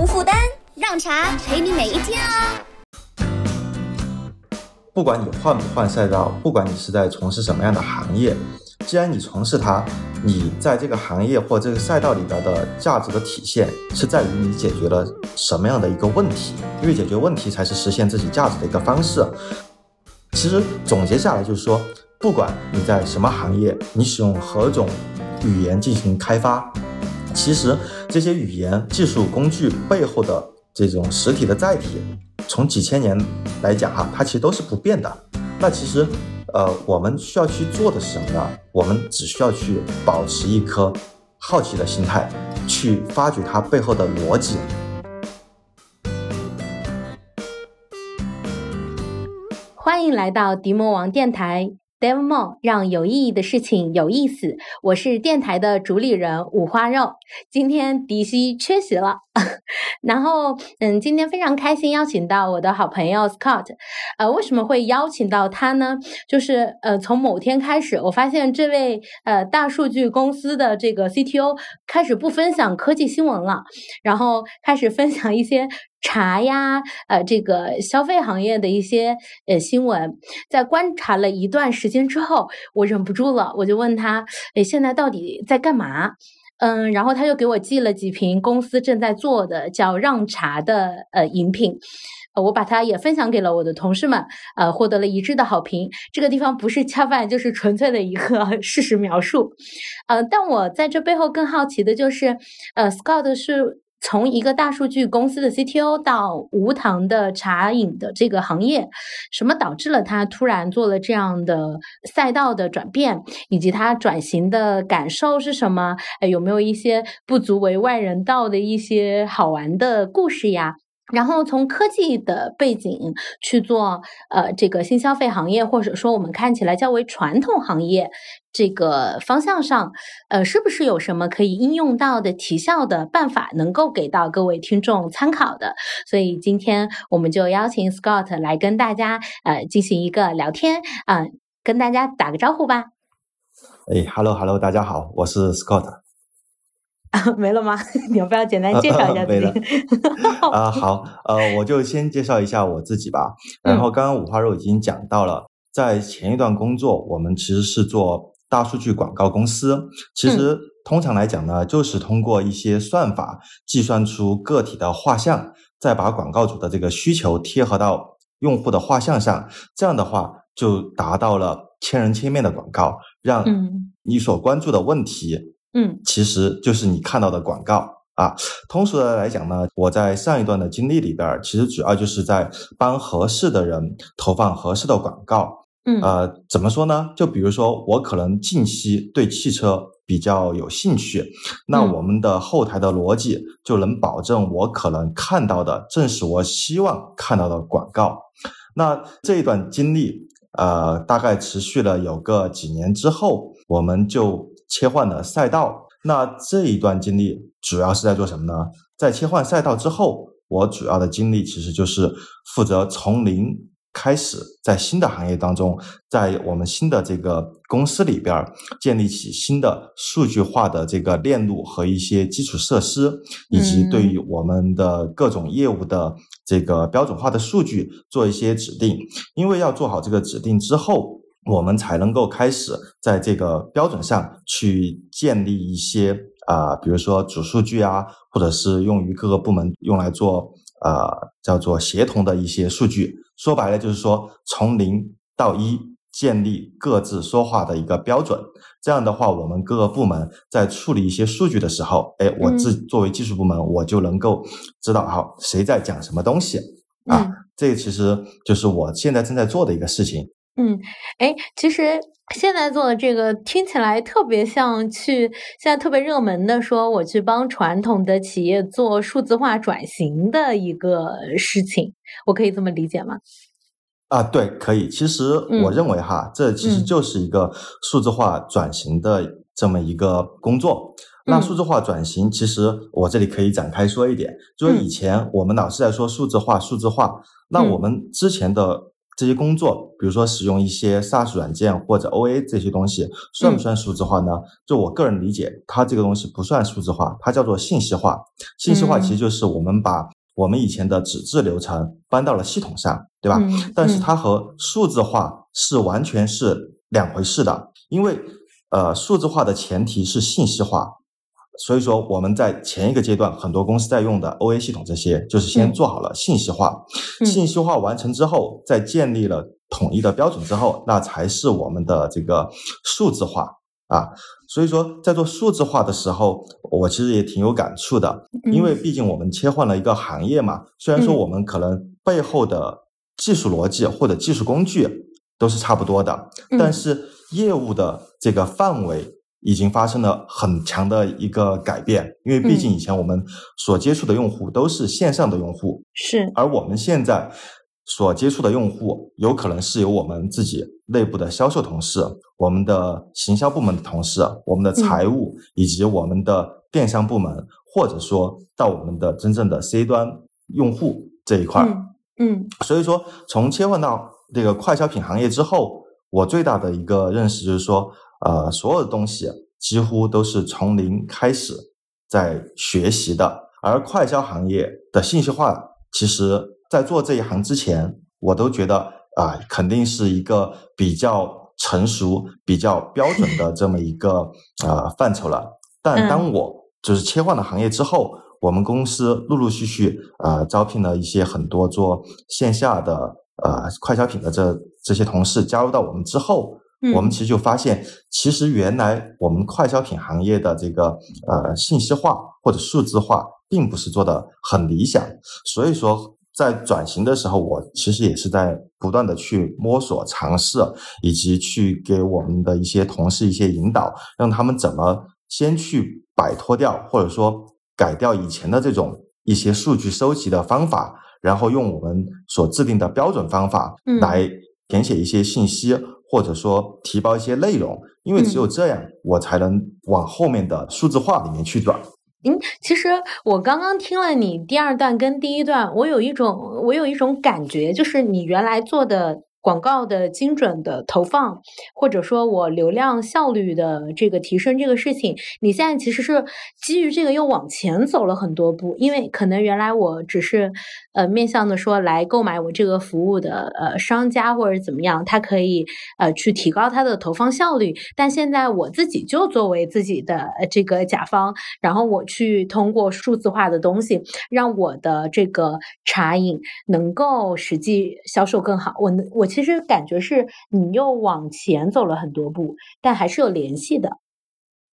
无负担，让茶陪你每一天啊！不管你换不换赛道，不管你是在从事什么样的行业，既然你从事它，你在这个行业或这个赛道里边的价值的体现，是在于你解决了什么样的一个问题，因为解决问题才是实现自己价值的一个方式。其实总结下来就是说，不管你在什么行业，你使用何种语言进行开发，其实这些语言、技术工具背后的这种实体的载体。从几千年来讲哈，它其实都是不变的。那其实，呃，我们需要去做的是什么呢？我们只需要去保持一颗好奇的心态，去发掘它背后的逻辑。欢迎来到迪魔王电台。Demo 让有意义的事情有意思。我是电台的主理人五花肉。今天迪西缺席了，然后嗯，今天非常开心邀请到我的好朋友 Scott。呃，为什么会邀请到他呢？就是呃，从某天开始，我发现这位呃大数据公司的这个 CTO 开始不分享科技新闻了，然后开始分享一些。茶呀，呃，这个消费行业的一些呃新闻，在观察了一段时间之后，我忍不住了，我就问他，哎，现在到底在干嘛？嗯，然后他又给我寄了几瓶公司正在做的叫让茶的呃饮品，我把它也分享给了我的同事们，呃，获得了一致的好评。这个地方不是恰饭，就是纯粹的一个 事实描述。呃，但我在这背后更好奇的就是，呃，Scott 是。从一个大数据公司的 CTO 到无糖的茶饮的这个行业，什么导致了他突然做了这样的赛道的转变，以及他转型的感受是什么？哎，有没有一些不足为外人道的一些好玩的故事呀？然后从科技的背景去做，呃，这个新消费行业，或者说我们看起来较为传统行业这个方向上，呃，是不是有什么可以应用到的提效的办法，能够给到各位听众参考的？所以今天我们就邀请 Scott 来跟大家呃进行一个聊天，啊，跟大家打个招呼吧。哎，Hello Hello，大家好，我是 Scott。没了吗？你要不要简单介绍一下自己？啊，好，呃，我就先介绍一下我自己吧。然后刚刚五花肉已经讲到了，在前一段工作，我们其实是做大数据广告公司。其实通常来讲呢，就是通过一些算法计算出个体的画像，再把广告主的这个需求贴合到用户的画像上，这样的话就达到了千人千面的广告，让你所关注的问题。嗯，其实就是你看到的广告啊。通俗的来讲呢，我在上一段的经历里边，其实主要就是在帮合适的人投放合适的广告。嗯，呃，怎么说呢？就比如说，我可能近期对汽车比较有兴趣，那我们的后台的逻辑就能保证我可能看到的正是我希望看到的广告。那这一段经历，呃，大概持续了有个几年之后，我们就。切换的赛道，那这一段经历主要是在做什么呢？在切换赛道之后，我主要的经历其实就是负责从零开始，在新的行业当中，在我们新的这个公司里边建立起新的数据化的这个链路和一些基础设施，以及对于我们的各种业务的这个标准化的数据做一些指定。因为要做好这个指定之后。我们才能够开始在这个标准上去建立一些啊，比如说主数据啊，或者是用于各个部门用来做呃叫做协同的一些数据。说白了就是说，从零到一建立各自说话的一个标准。这样的话，我们各个部门在处理一些数据的时候，哎，我自作为技术部门，我就能够知道好谁在讲什么东西啊。这个其实就是我现在正在做的一个事情。嗯，哎，其实现在做的这个听起来特别像去现在特别热门的，说我去帮传统的企业做数字化转型的一个事情，我可以这么理解吗？啊，对，可以。其实我认为哈，这其实就是一个数字化转型的这么一个工作。那数字化转型，其实我这里可以展开说一点，就是以前我们老是在说数字化，数字化，那我们之前的。这些工作，比如说使用一些 SaaS 软件或者 OA 这些东西，算不算数字化呢？就我个人理解，它这个东西不算数字化，它叫做信息化。信息化其实就是我们把我们以前的纸质流程搬到了系统上，对吧？但是它和数字化是完全是两回事的，因为呃，数字化的前提是信息化。所以说，我们在前一个阶段，很多公司在用的 OA 系统，这些就是先做好了信息化。信息化完成之后，再建立了统一的标准之后，那才是我们的这个数字化啊。所以说，在做数字化的时候，我其实也挺有感触的，因为毕竟我们切换了一个行业嘛。虽然说我们可能背后的技术逻辑或者技术工具都是差不多的，但是业务的这个范围。已经发生了很强的一个改变，因为毕竟以前我们所接触的用户都是线上的用户，是，而我们现在所接触的用户，有可能是由我们自己内部的销售同事、我们的行销部门的同事、我们的财务以及我们的电商部门，或者说到我们的真正的 C 端用户这一块儿，嗯，所以说从切换到这个快消品行业之后，我最大的一个认识就是说。呃，所有的东西几乎都是从零开始在学习的，而快销行业的信息化，其实在做这一行之前，我都觉得啊，肯定是一个比较成熟、比较标准的这么一个呃范畴了。但当我就是切换了行业之后，我们公司陆陆续续呃招聘了一些很多做线下的呃快消品的这这些同事加入到我们之后。我们其实就发现，其实原来我们快消品行业的这个呃信息化或者数字化，并不是做的很理想。所以说，在转型的时候，我其实也是在不断的去摸索、尝试，以及去给我们的一些同事一些引导，让他们怎么先去摆脱掉，或者说改掉以前的这种一些数据收集的方法，然后用我们所制定的标准方法来填写一些信息。或者说提报一些内容，因为只有这样，我才能往后面的数字化里面去转。嗯，其实我刚刚听了你第二段跟第一段，我有一种我有一种感觉，就是你原来做的。广告的精准的投放，或者说我流量效率的这个提升这个事情，你现在其实是基于这个又往前走了很多步，因为可能原来我只是呃面向的说来购买我这个服务的呃商家或者怎么样，他可以呃去提高他的投放效率，但现在我自己就作为自己的这个甲方，然后我去通过数字化的东西，让我的这个茶饮能够实际销售更好，我我。其实感觉是你又往前走了很多步，但还是有联系的。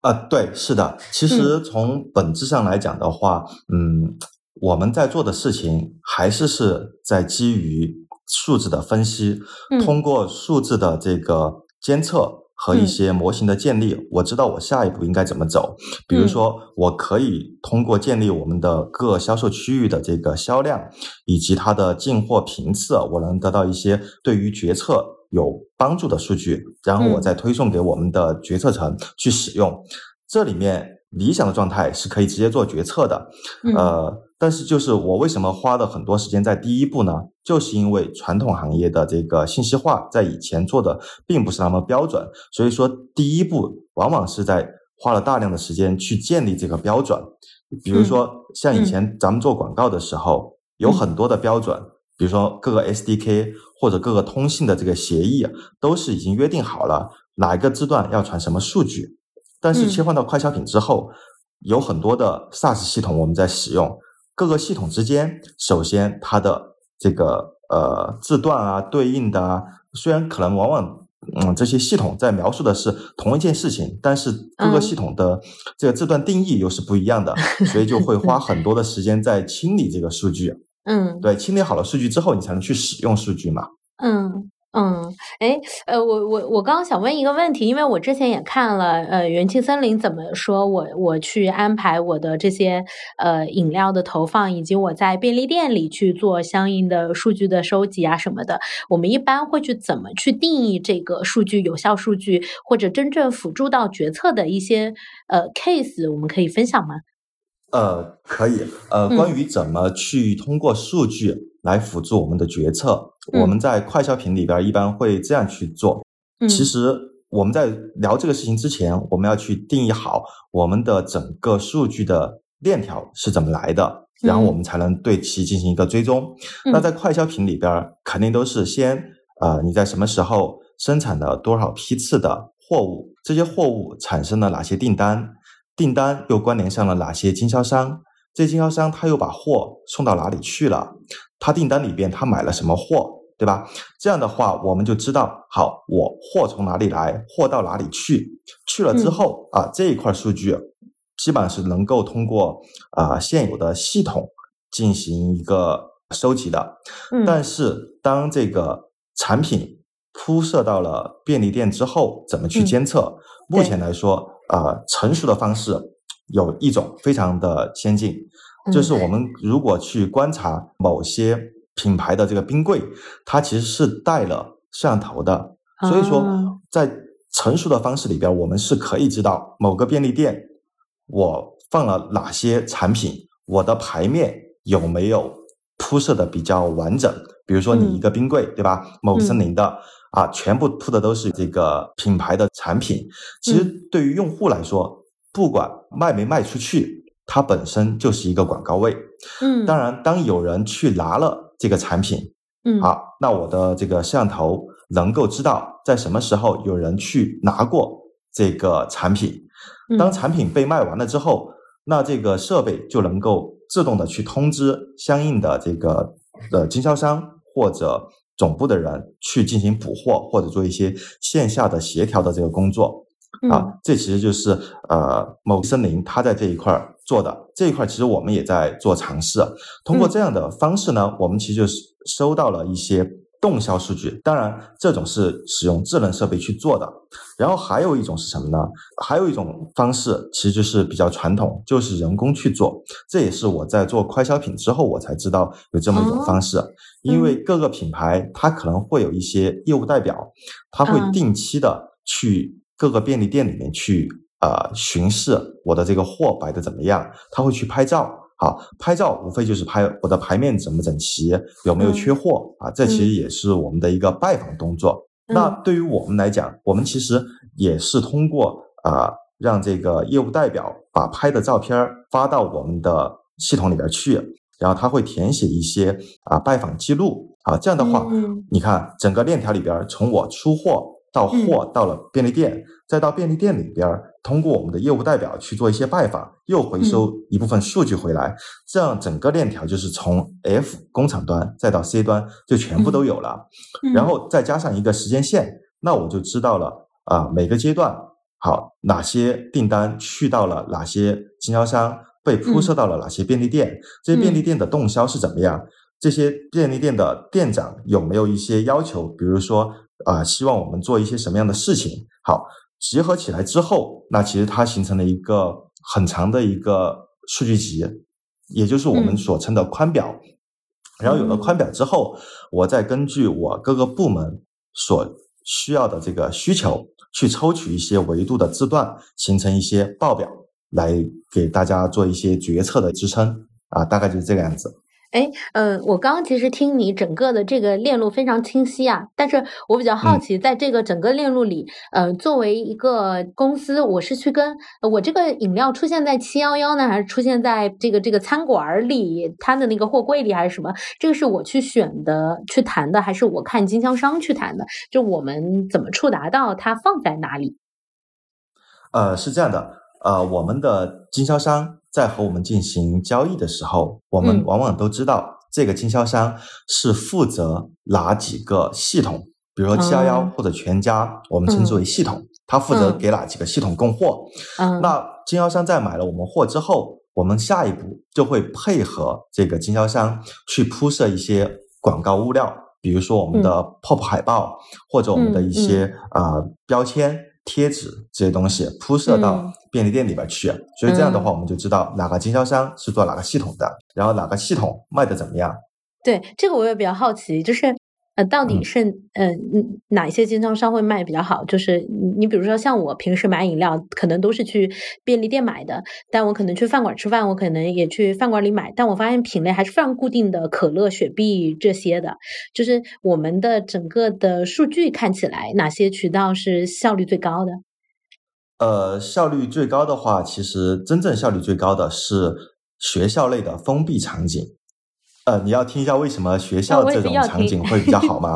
啊，对，是的。其实从本质上来讲的话，嗯，我们在做的事情还是是在基于数字的分析，通过数字的这个监测。和一些模型的建立，我知道我下一步应该怎么走。比如说，我可以通过建立我们的各销售区域的这个销量，以及它的进货频次，我能得到一些对于决策有帮助的数据，然后我再推送给我们的决策层去使用。这里面理想的状态是可以直接做决策的，呃。但是，就是我为什么花了很多时间在第一步呢？就是因为传统行业的这个信息化在以前做的并不是那么标准，所以说第一步往往是在花了大量的时间去建立这个标准。比如说，像以前咱们做广告的时候，有很多的标准，比如说各个 SDK 或者各个通信的这个协议都是已经约定好了哪一个字段要传什么数据。但是切换到快消品之后，有很多的 SaaS 系统我们在使用。各个系统之间，首先它的这个呃字段啊，对应的啊，虽然可能往往嗯这些系统在描述的是同一件事情，但是各个系统的这个字段定义又是不一样的，所以就会花很多的时间在清理这个数据。嗯，对，清理好了数据之后，你才能去使用数据嘛。嗯。嗯，哎，呃，我我我刚刚想问一个问题，因为我之前也看了，呃，元气森林怎么说我我去安排我的这些呃饮料的投放，以及我在便利店里去做相应的数据的收集啊什么的，我们一般会去怎么去定义这个数据有效数据，或者真正辅助到决策的一些呃 case，我们可以分享吗？呃，可以。呃，关于怎么去通过数据来辅助我们的决策。嗯我们在快消品里边一般会这样去做。嗯其实我们在聊这个事情之前，我们要去定义好我们的整个数据的链条是怎么来的，然后嗯我们才能对其进行一个追踪。嗯那在快消品里边，肯定都是先呃你在什么时候生产了多少批次的货物，这些货物产生了哪些订单，订单又关联上了哪些经销商，这经销商他又把货送到哪里去了，他订单里边他买了什么货。对吧？这样的话，我们就知道，好，我货从哪里来，货到哪里去，去了之后、啊，这一块数据基本上是能够通过啊、现有的系统进行一个收集的。嗯但是当这个产品铺设到了便利店之后，怎么去嗯监测？目前来说，呃，成熟的方式有一种非常的先进，嗯就是我们如果去观察某些品牌的这个冰柜，它其实是带了摄像头的，所以说啊。在成熟的方式里边，我们是可以知道某个便利店我放了哪些产品，我的牌面有没有铺设的比较完整。比如说你一个冰柜，对吧？某森林的、啊，全部铺的都是这个品牌的产品。其实对于用户来说，不管卖没卖出去，它本身就是一个广告位。嗯当然，当有人去拿了这个产品，嗯啊，那我的这个摄像头能够知道在什么时候有人去拿过这个产品。嗯当产品被卖完了之后，那这个设备就能够自动的去通知相应的这个呃经销商或者总部的人去进行补货或者做一些线下的协调的这个工作。嗯啊，这其实就是呃某森林它在这一块儿做的这一块，其实我们也在做尝试。通过嗯这样的方式呢，我们其实就是收到了一些动销数据。当然，这种是使用智能设备去做的。然后还有一种是什么呢？还有一种方式其实就是比较传统，就是人工去做。这也是我在做快消品之后，我才知道有这么一种方式。因为各个品牌它可能会有一些业务代表，他会嗯定期的去各个便利店里面去呃巡视我的这个货摆的怎么样，他会去拍照。好，拍照无非就是拍我的牌面整不整齐，有没有缺货、啊？这其实也是我们的一个拜访动作。嗯那对于我们来讲，我们其实也是通过啊、呃让这个业务代表把拍的照片儿发到我们的系统里边去，然后他会填写一些啊、拜访记录啊，这样的话，嗯你看整个链条里边儿，从我出货到货到了便利店，再到便利店里边儿，通过我们的业务代表去做一些拜访，又回收一部分数据回来，这样整个链条就是从 F 工厂端再到 C 端就全部都有了。嗯然后再加上一个时间线，那我就知道了啊、每个阶段好哪些订单去到了哪些经销商，被铺设到了哪些便利店，这些便利店的动销是怎么样？这些便利店的店长有没有一些要求？比如说啊、希望我们做一些什么样的事情？好，结合起来之后，那其实它形成了一个很长的一个数据集，也就是我们嗯所称的宽表。然后有了宽表之后，我再根据我各个部门所需要的这个需求，去抽取一些维度的字段，形成一些报表，来给大家做一些决策的支撑啊，大概就是这个样子。哎，嗯，我刚刚其实听你整个的这个链路非常清晰啊，但是我比较好嗯奇，在这个整个链路里，呃，作为一个公司，我是去跟呃我这个饮料出现在七幺幺呢，还是出现在这个这个餐馆儿里，它的那个货柜里，还是什么？这个是我去选的、去谈的，还是我看经销商去谈的？就我们怎么触达到它放在哪里？呃，是这样的，呃，我们的经销商在和我们进行交易的时候，我们嗯。往往都知道这个经销商是负责哪几个系统，比如说七幺或者全家，我们称之为系统，他负责嗯。给哪几个系统供货。嗯，那经销商在买了我们货之后，我们下一步就会配合这个经销商去铺设一些广告物料，比如说我们的 pop 海报，或者我们的一些啊、呃标签、贴纸这些东西铺设到嗯便利店里边去。所以这样的话，我们就知道哪个经销商是做哪个系统的，然后哪个系统卖的怎么样。对，这个我也比较好奇，就是，呃，到底嗯是呃嗯哪一些经销商会卖比较好？就是你你比如说像我平时买饮料，可能都是去便利店买的，但我可能去饭馆吃饭，我可能也去饭馆里买，但我发现品类还是非常固定的，可乐、雪碧这些的。就是我们的整个的数据看起来，哪些渠道是效率最高的？呃，效率最高的话，其实真正效率最高的是学校类的封闭场景。呃，你要听一下为什么学校这种场景会比较好吗？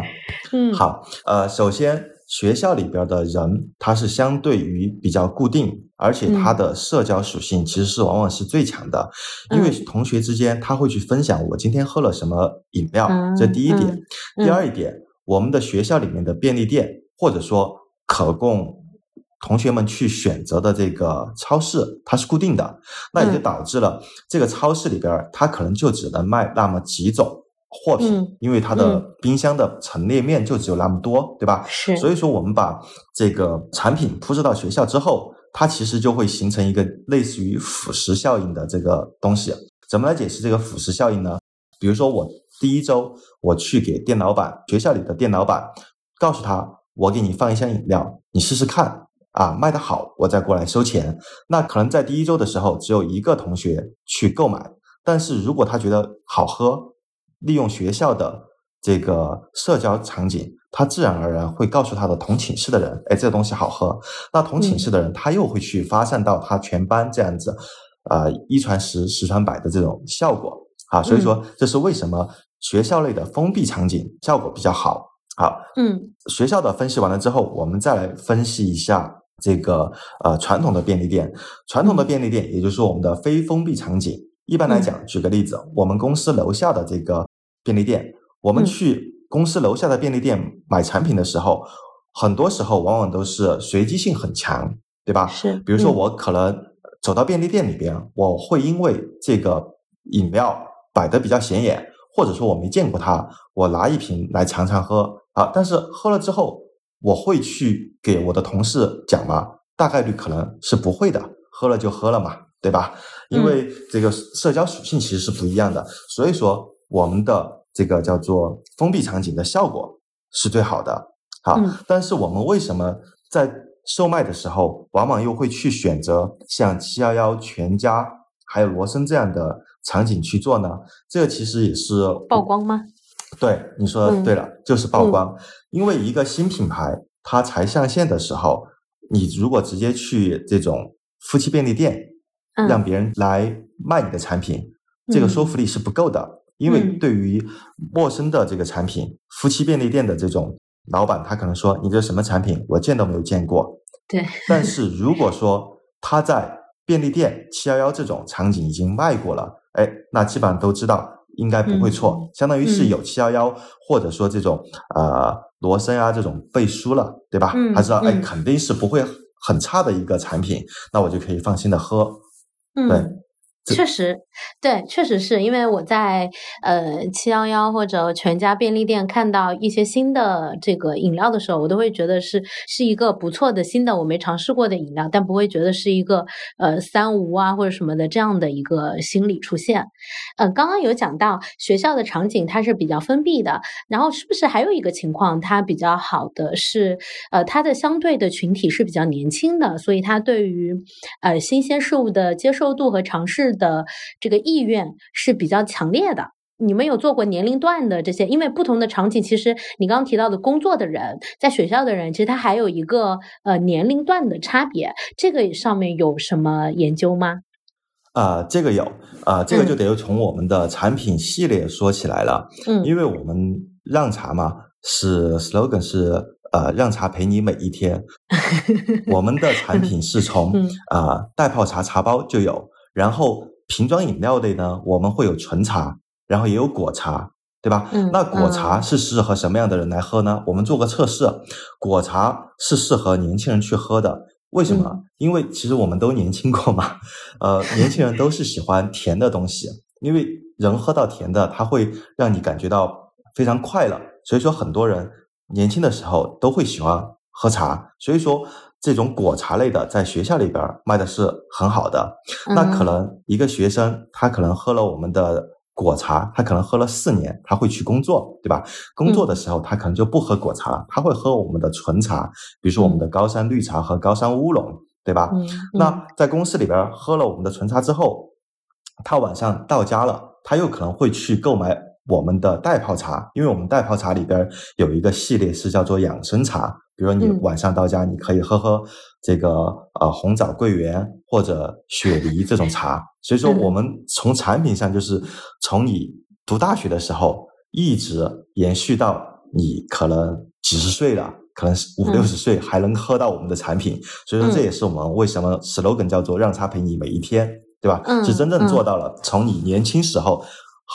嗯，，好，呃，首先学校里边的人，他是相对于比较固定，而且他嗯的社交属性其实是往往是最强的，因为嗯同学之间他会去分享我今天喝了什么饮料，这第一点。嗯嗯第二一点，我们的学校里面的便利店，或者说可供同学们去选择的这个超市，它是固定的，那也就嗯导致了这个超市里边儿，它可能就只能卖那么几种货品，嗯因为它的嗯冰箱的陈列面就只有那么多，对吧？是，所以说，我们把这个产品铺设到学校之后，它其实就会形成一个类似于腐蚀效应的这个东西。怎么来解释这个腐蚀效应呢？比如说，我第一周我去给店老板，学校里的店老板，告诉他，我给你放一箱饮料，你试试看啊，卖得好，我再过来收钱。那可能在第一周的时候，只有一个同学去购买，但是如果他觉得好喝，利用学校的这个社交场景，他自然而然会告诉他的同寝室的人，哎，这个东西好喝。那同寝室的人，他又会去发散到他全班这样子，呃，一传十，十传百的这种效果啊。所以说，这是为什么学校类的封闭场景效果比较好。好，嗯学校的分析完了之后，我们再来分析一下这个呃传统的便利店。传统的便利店，也就是说我们的非封闭场景。一般来讲，举个例子，我们公司楼下的这个便利店，我们嗯去公司楼下的便利店买产品的时候，很多时候往往都是随机性很强，对吧？是，比如说，嗯我可能走到便利店里边，我会因为这个饮料摆的比较显眼，或者说我没见过它，我拿一瓶来尝尝喝啊。但是喝了之后，我会去给我的同事讲吗？大概率可能是不会的，喝了就喝了嘛，对吧？因为这个社交属性其实是不一样的，所以说我们的这个叫做封闭场景的效果是最好的。好，嗯但是我们为什么在售卖的时候，往往又会去选择像七幺幺、全家还有罗森这样的场景去做呢？这个其实也是曝光吗？对，你说对了，就是曝光。因为一个新品牌它才上线的时候，你如果直接去这种夫妻便利店，嗯。让别人来卖你的产品，这个嗯。说服力是不够的。因为嗯。对于陌生的这个产品，夫妻便利店的这种老板，他可能说你这什么产品，我见都没有见过。对，但是如果说他在便利店七幺幺这种场景已经卖过了，哎，那基本上都知道应该不会错，嗯相当于是嗯。有七幺幺或者说这种呃罗森啊这种背书了，对吧？嗯他知道哎嗯肯定是不会很差的一个产品，那我就可以放心的喝。对确实，对，确实是因为我在呃七幺幺或者全家便利店看到一些新的这个饮料的时候，我都会觉得是是一个不错的新的我没尝试过的饮料，但不会觉得是一个呃三无啊或者什么的这样的一个心理出现。呃，刚刚有讲到学校的场景它是比较封闭的，然后是不是还有一个情况它比较好的是呃它的相对的群体是比较年轻的，所以它对于呃新鲜事物的接受度和尝试的这个意愿是比较强烈的。你们有做过年龄段的这些？因为不同的场景，其实你刚刚提到的工作的人，在学校的人，其实他还有一个呃年龄段的差别。这个上面有什么研究吗？啊、这个有啊、这个就嗯得从我们的产品系列说起来了。嗯因为我们让茶嘛，是 slogan 是呃让茶陪你每一天。我们的产品是 从啊呃袋泡茶茶包就有，然后瓶装饮料类呢，我们会有纯茶，然后也有果茶。对吧？嗯那果茶嗯是适合什么样的人来喝呢？我们做个测试，果茶是适合年轻人去喝的。为什么？嗯因为其实我们都年轻过嘛，呃，年轻人都是喜欢甜的东西，因为人喝到甜的，它会让你感觉到非常快乐。所以说，很多人年轻的时候都会喜欢喝茶。所以说，这种果茶类的在学校里边儿卖的是很好的。那可嗯能一个学生他可能喝了我们的果茶，他可能喝了四年，他会去工作，对吧？工作的时候，他可能就不喝果茶了，他会喝我们的纯茶，比如说我们的高山绿茶和高山乌龙，对吧？那在公司里边喝了我们的纯茶之后，他晚上到家了，他又可能会去购买我们的袋泡茶，因为我们袋泡茶里边有一个系列是叫做养生茶，比如说你晚上到家，你可以喝喝这个呃红枣桂圆或者雪梨这种茶。所以说，我们从产品上就是从你读大学的时候一直延续到你可能几十岁了，可能是五六十岁还能喝到我们的产品。所以说，这也是我们为什么 slogan 叫做“让茶陪你每一天”，对吧？是真正做到了从你年轻时候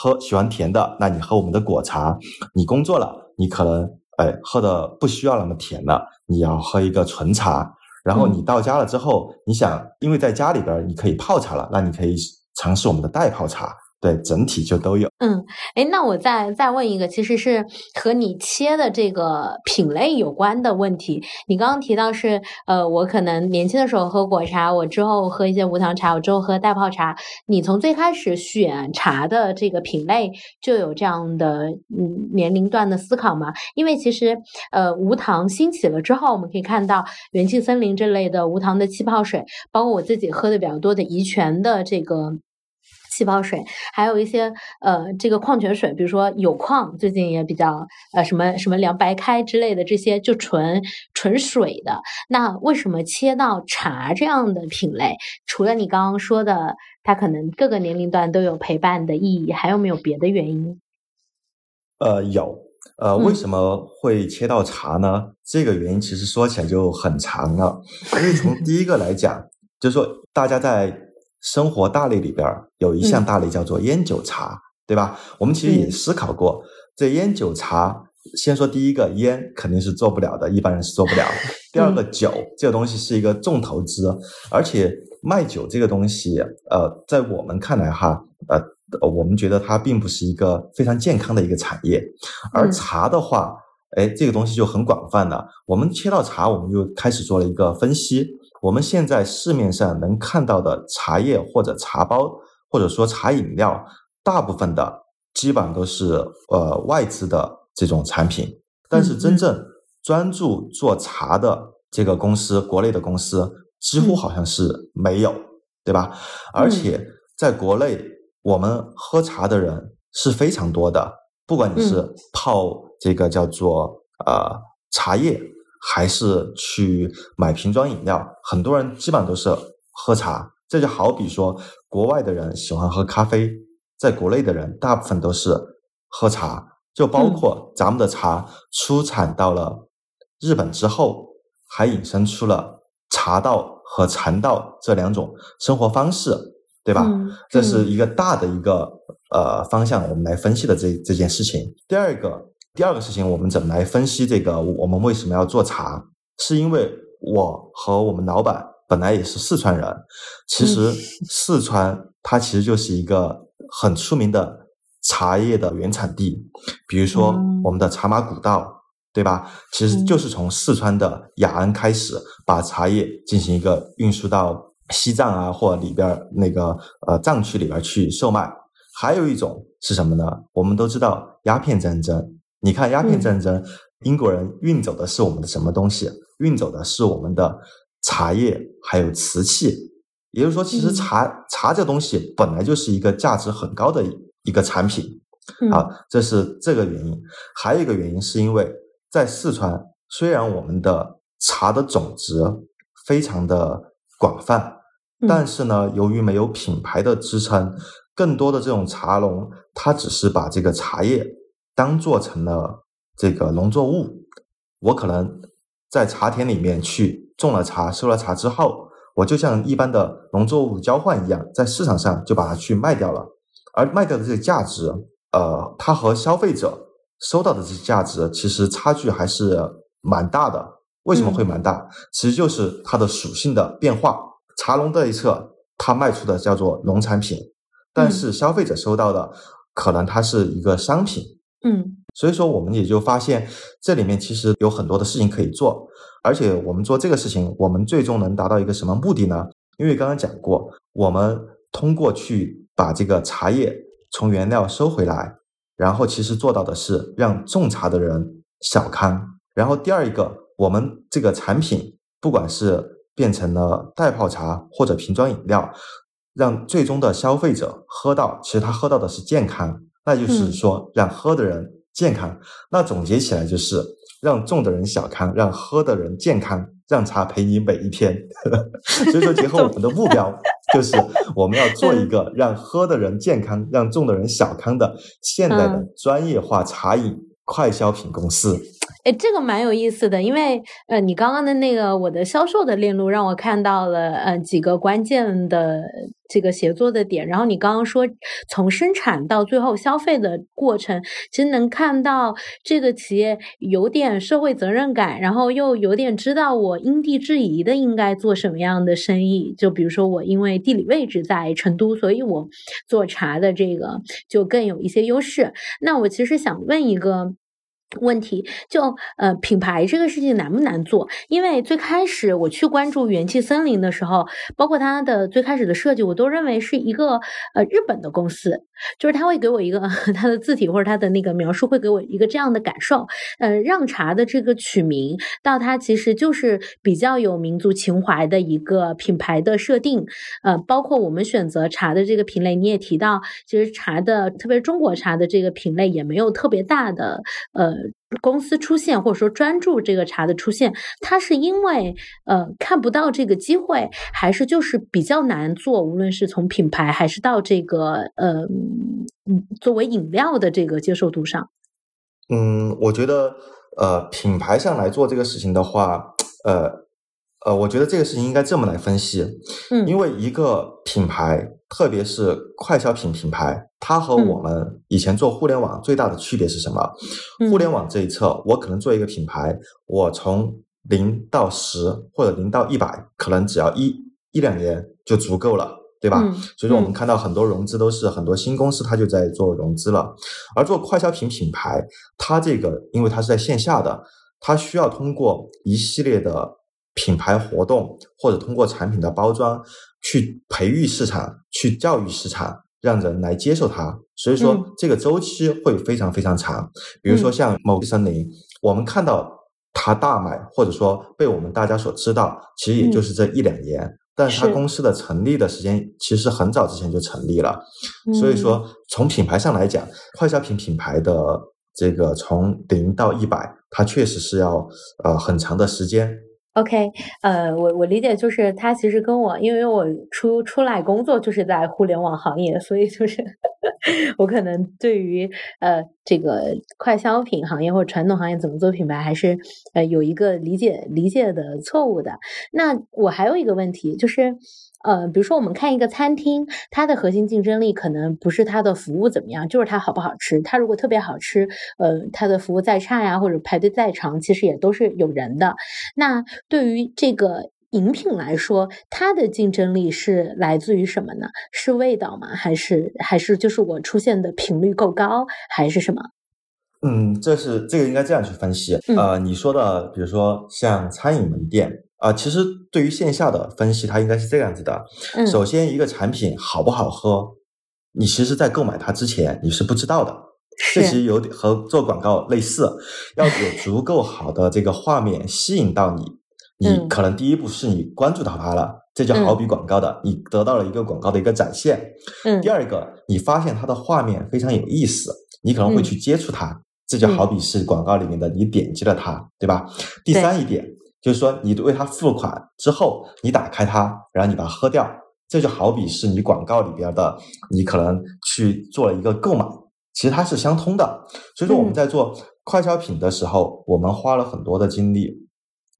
喝喜欢甜的，那你喝我们的果茶；你工作了，你可能哎喝的不需要那么甜了，你要喝一个纯茶。然后你到家了之后，你想，因为在家里边你可以泡茶了，那你可以尝试我们的代泡茶。对，整体就都有。嗯，哎，那我再再问一个，其实是和你切的这个品类有关的问题。你刚刚提到是，呃，我可能年轻的时候喝果茶，我之后喝一些无糖茶，我之后喝袋泡茶。你从最开始选茶的这个品类就有这样的嗯年龄段的思考吗？因为其实，呃，无糖兴起了之后，我们可以看到元气森林这类的无糖的气泡水，包括我自己喝的比较多的怡泉的这个。气泡水，还有一些呃，这个矿泉水，比如说有矿，最近也比较呃，什么什么凉白开之类的这些，就纯纯水的。那为什么切到茶这样的品类？除了你刚刚说的，它可能各个年龄段都有陪伴的意义，还有没有别的原因？呃，有，呃，为什么会切到茶呢？这个原因其实说起来就很长了，因为从第一个来讲，就是说大家在。生活大类里边有一项大类叫做烟酒茶，对吧？我们其实也思考过，这烟酒茶，先说第一个烟肯定是做不了的，一般人是做不了。第二个酒这个东西是一个重投资，而且卖酒这个东西，呃，在我们看来哈，呃，我们觉得它并不是一个非常健康的一个产业。而茶的话，哎，这个东西就很广泛了。我们切到茶，我们就开始做了一个分析。我们现在市面上能看到的茶叶或者茶包，或者说茶饮料，大部分的基本上都是呃外资的这种产品。但是真正专注做茶的这个公司，国内的公司几乎好像是没有，对吧？而且在国内，我们喝茶的人是非常多的，不管你是泡这个叫做呃茶叶。还是去买瓶装饮料，很多人基本上都是喝茶。这就好比说，国外的人喜欢喝咖啡，在国内的人大部分都是喝茶。就包括咱们的茶出产到了日本之后，还引申出了茶道和禅道这两种生活方式，对吧？这是一个大的一个呃方向，我们来分析的这这件事情。第二个。第二个事情，我们怎么来分析这个？我们为什么要做茶？是因为我和我们老板本来也是四川人。其实四川它其实就是一个很出名的茶叶的原产地。比如说我们的茶马古道，对吧？其实就是从四川的雅安开始，把茶叶进行一个运输到西藏啊，或里边那个呃藏区里边去售卖。还有一种是什么呢？我们都知道鸦片战争。你看鸦片战争，英国人运走的是我们的什么东西？运走的是我们的茶叶，还有瓷器。也就是说，其实茶茶这东西本来就是一个价值很高的一个产品啊，这是这个原因。还有一个原因是因为在四川，虽然我们的茶的种植非常的广泛，但是呢，由于没有品牌的支撑，更多的这种茶农他只是把这个茶叶。当做成了这个农作物，我可能在茶田里面去种了茶，收了茶之后，我就像一般的农作物交换一样，在市场上就把它去卖掉了。而卖掉的这个价值，呃，它和消费者收到的这些价值其实差距还是蛮大的。为什么会蛮大？其实就是它的属性的变化。茶农这一侧，它卖出的叫做农产品，但是消费者收到的可能它是一个商品。嗯，所以说我们也就发现这里面其实有很多的事情可以做，而且我们做这个事情，我们最终能达到一个什么目的呢？因为刚刚讲过，我们通过去把这个茶叶从原料收回来，然后其实做到的是让种茶的人小康。然后第二一个，我们这个产品不管是变成了袋泡茶或者瓶装饮料，让最终的消费者喝到，其实他喝到的是健康，那就是说让喝的人健康。那总结起来就是让种的人小康，让喝的人健康。让茶陪你每一天，所以说结合我们的目标，就是我们要 做一个让喝的人健康、让种的人小康的现代的专业化茶饮快消品公司。哎，这个蛮有意思的，因为呃，你刚刚的那个我的销售的链路让我看到了呃几个关键的这个协作的点。然后你刚刚说从生产到最后消费的过程，其实能看到这个企业有点社会责任感，然后又有点知道我因地制宜的应该做什么样的生意。就比如说我因为地理位置在成都，所以我做茶的这个就更有一些优势。那我其实想问一个。问题就呃品牌这个事情难不难做？因为最开始我去关注元气森林的时候，包括它的最开始的设计，我都认为是一个呃日本的公司，就是他会给我一个 它的字体或者它的那个描述会给我一个这样的感受。呃，让茶的这个取名到它其实就是比较有民族情怀的一个品牌的设定。呃，包括我们选择茶的这个品类，你也提到，其实茶的特别中国茶的这个品类也没有特别大的呃。公司出现，或者说专注这个茶的出现，它是因为呃看不到这个机会，还是就是比较难做？无论是从品牌，还是到这个呃作为饮料的这个接受度上。嗯，我觉得呃品牌上来做这个事情的话，呃呃，我觉得这个事情应该这么来分析。嗯，因为一个品牌。特别是快消品品牌，它和我们以前做互联网最大的区别是什么？互联网这一侧，我可能做一个品牌，我从零到十或者零到一百，可能只要一一两年就足够了，对吧？所以说，我们看到很多融资都是很多新公司，它就在做融资了。而做快消品品牌，它这个因为它是在线下的，它需要通过一系列的品牌活动或者通过产品的包装。去培育市场，去教育市场，让人来接受它。所以说，这个周期会非常非常长。比如说像某森林，我们看到它大卖，或者说被我们大家所知道，其实也就是这一两年。但是它公司的成立的时间其实很早之前就成立了。所以说，从品牌上来讲，快消品品牌的这个从零到一百，它确实是要呃很长的时间。OK，呃，我我理解就是他其实跟我，因为我出出来工作就是在互联网行业，所以就是 我可能对于呃这个快消品行业或者传统行业怎么做品牌，还是呃有一个理解理解的错误的。那我还有一个问题就是。呃，比如说我们看一个餐厅，它的核心竞争力可能不是它的服务怎么样，就是它好不好吃。它如果特别好吃，呃，它的服务再差呀，或者排队再长，其实也都是有人的。那对于这个饮品来说，它的竞争力是来自于什么呢？是味道吗？还是还是就是我出现的频率够高，还是什么？嗯，这是这个应该这样去分析。呃，你说的，比如说像餐饮门店。啊，其实对于线下的分析，它应该是这样子的。首先，一个产品好不好喝，你其实，在购买它之前，你是不知道的。这其实有点和做广告类似，要有足够好的这个画面吸引到你。你可能第一步是你关注到它了，这就好比广告的，你得到了一个广告的一个展现。嗯。第二个，你发现它的画面非常有意思，你可能会去接触它，这就好比是广告里面的你点击了它，对吧？第三一点。就是说，你为它付款之后，你打开它，然后你把它喝掉，这就好比是你广告里边的，你可能去做了一个购买，其实它是相通的。所以说，我们在做快消品的时候，我们花了很多的精力